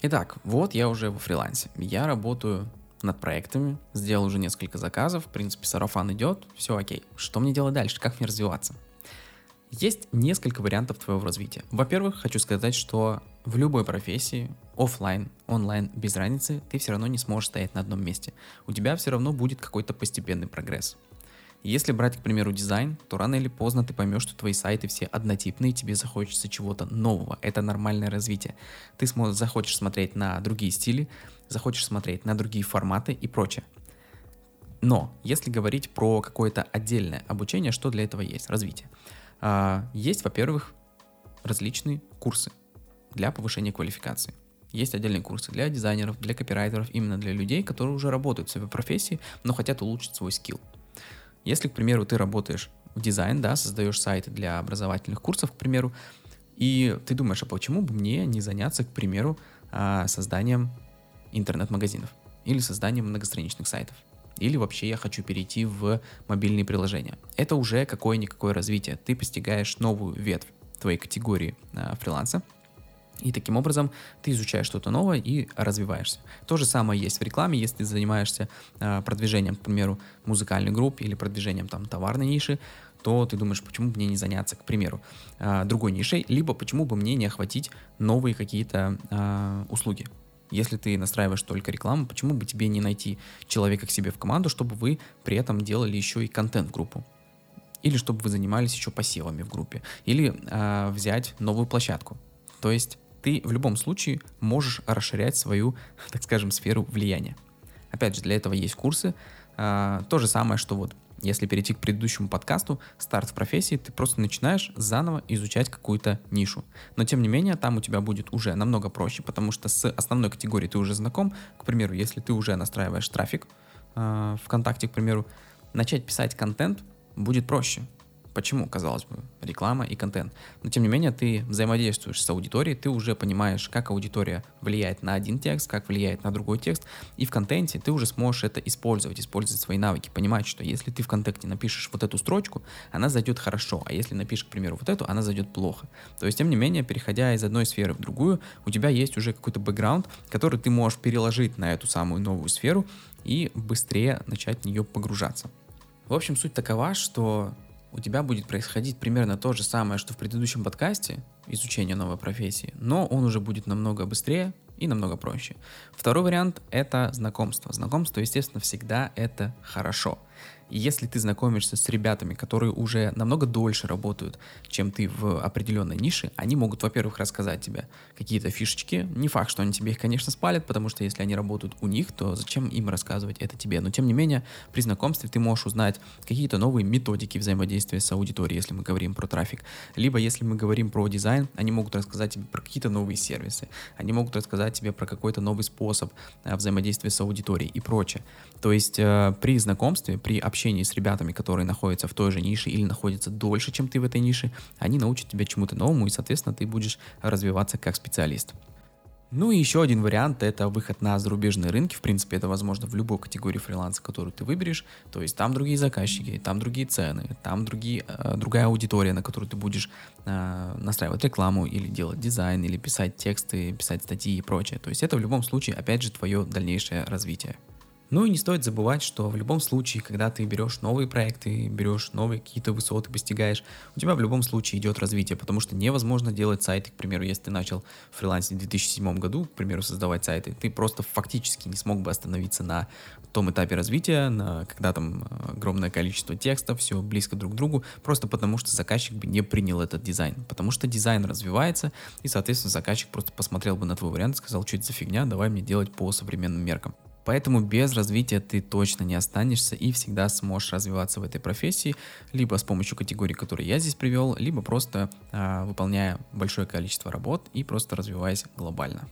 Итак, вот я уже во фрилансе. Я работаю над проектами, сделал уже несколько заказов, в принципе, сарафан идет, все окей. Что мне делать дальше? Как мне развиваться? Есть несколько вариантов твоего развития. Во-первых, хочу сказать, что в любой профессии, офлайн, онлайн, без разницы, ты все равно не сможешь стоять на одном месте. У тебя все равно будет какой-то постепенный прогресс. Если брать, к примеру, дизайн, то рано или поздно ты поймешь, что твои сайты все однотипные, тебе захочется чего-то нового. Это нормальное развитие. Ты захочешь смотреть на другие стили, захочешь смотреть на другие форматы и прочее. Но если говорить про какое-то отдельное обучение, что для этого есть? Развитие. А, есть, во-первых, различные курсы для повышения квалификации. Есть отдельные курсы для дизайнеров, для копирайтеров, именно для людей, которые уже работают в своей профессии, но хотят улучшить свой скилл. Если, к примеру, ты работаешь в дизайн, да, создаешь сайты для образовательных курсов, к примеру, и ты думаешь, а почему бы мне не заняться, к примеру, а, созданием интернет-магазинов или созданием многостраничных сайтов? Или вообще я хочу перейти в мобильные приложения. Это уже какое-никакое развитие. Ты постигаешь новую ветвь твоей категории а, фриланса, и таким образом ты изучаешь что-то новое и развиваешься. То же самое есть в рекламе, если ты занимаешься э, продвижением, к примеру, музыкальной группы или продвижением там товарной ниши, то ты думаешь, почему бы мне не заняться, к примеру, э, другой нишей, либо почему бы мне не охватить новые какие-то э, услуги. Если ты настраиваешь только рекламу, почему бы тебе не найти человека к себе в команду, чтобы вы при этом делали еще и контент-группу? Или чтобы вы занимались еще посевами в группе? Или э, взять новую площадку? То есть ты в любом случае можешь расширять свою, так скажем, сферу влияния. Опять же, для этого есть курсы. А, то же самое, что вот если перейти к предыдущему подкасту, старт в профессии, ты просто начинаешь заново изучать какую-то нишу. Но тем не менее, там у тебя будет уже намного проще, потому что с основной категорией ты уже знаком. К примеру, если ты уже настраиваешь трафик э, ВКонтакте, к примеру, начать писать контент будет проще. Почему, казалось бы, реклама и контент? Но тем не менее, ты взаимодействуешь с аудиторией, ты уже понимаешь, как аудитория влияет на один текст, как влияет на другой текст, и в контенте ты уже сможешь это использовать, использовать свои навыки, понимать, что если ты в контенте напишешь вот эту строчку, она зайдет хорошо, а если напишешь, к примеру, вот эту, она зайдет плохо. То есть, тем не менее, переходя из одной сферы в другую, у тебя есть уже какой-то бэкграунд, который ты можешь переложить на эту самую новую сферу и быстрее начать в нее погружаться. В общем, суть такова, что у тебя будет происходить примерно то же самое, что в предыдущем подкасте, изучение новой профессии, но он уже будет намного быстрее и намного проще. Второй вариант — это знакомство. Знакомство, естественно, всегда это хорошо. И если ты знакомишься с ребятами, которые уже намного дольше работают, чем ты в определенной нише, они могут, во-первых, рассказать тебе какие-то фишечки. Не факт, что они тебе их, конечно, спалят, потому что если они работают у них, то зачем им рассказывать это тебе? Но тем не менее, при знакомстве ты можешь узнать какие-то новые методики взаимодействия с аудиторией, если мы говорим про трафик. Либо если мы говорим про дизайн, они могут рассказать тебе про какие-то новые сервисы. Они могут рассказать тебе про какой-то новый способ э, взаимодействия с аудиторией и прочее. То есть э, при знакомстве, при общении с ребятами, которые находятся в той же нише или находятся дольше, чем ты в этой нише, они научат тебя чему-то новому, и, соответственно, ты будешь развиваться как специалист. Ну и еще один вариант – это выход на зарубежные рынки. В принципе, это возможно в любой категории фриланса, которую ты выберешь. То есть там другие заказчики, там другие цены, там другие, э, другая аудитория, на которую ты будешь э, настраивать рекламу или делать дизайн, или писать тексты, писать статьи и прочее. То есть это в любом случае, опять же, твое дальнейшее развитие. Ну и не стоит забывать, что в любом случае, когда ты берешь новые проекты, берешь новые какие-то высоты, постигаешь, у тебя в любом случае идет развитие, потому что невозможно делать сайты, к примеру, если ты начал фрилансить в 2007 году, к примеру, создавать сайты, ты просто фактически не смог бы остановиться на том этапе развития, на, когда там огромное количество текста, все близко друг к другу, просто потому что заказчик бы не принял этот дизайн, потому что дизайн развивается, и, соответственно, заказчик просто посмотрел бы на твой вариант и сказал, что это за фигня, давай мне делать по современным меркам. Поэтому без развития ты точно не останешься и всегда сможешь развиваться в этой профессии, либо с помощью категорий, которые я здесь привел, либо просто а, выполняя большое количество работ и просто развиваясь глобально.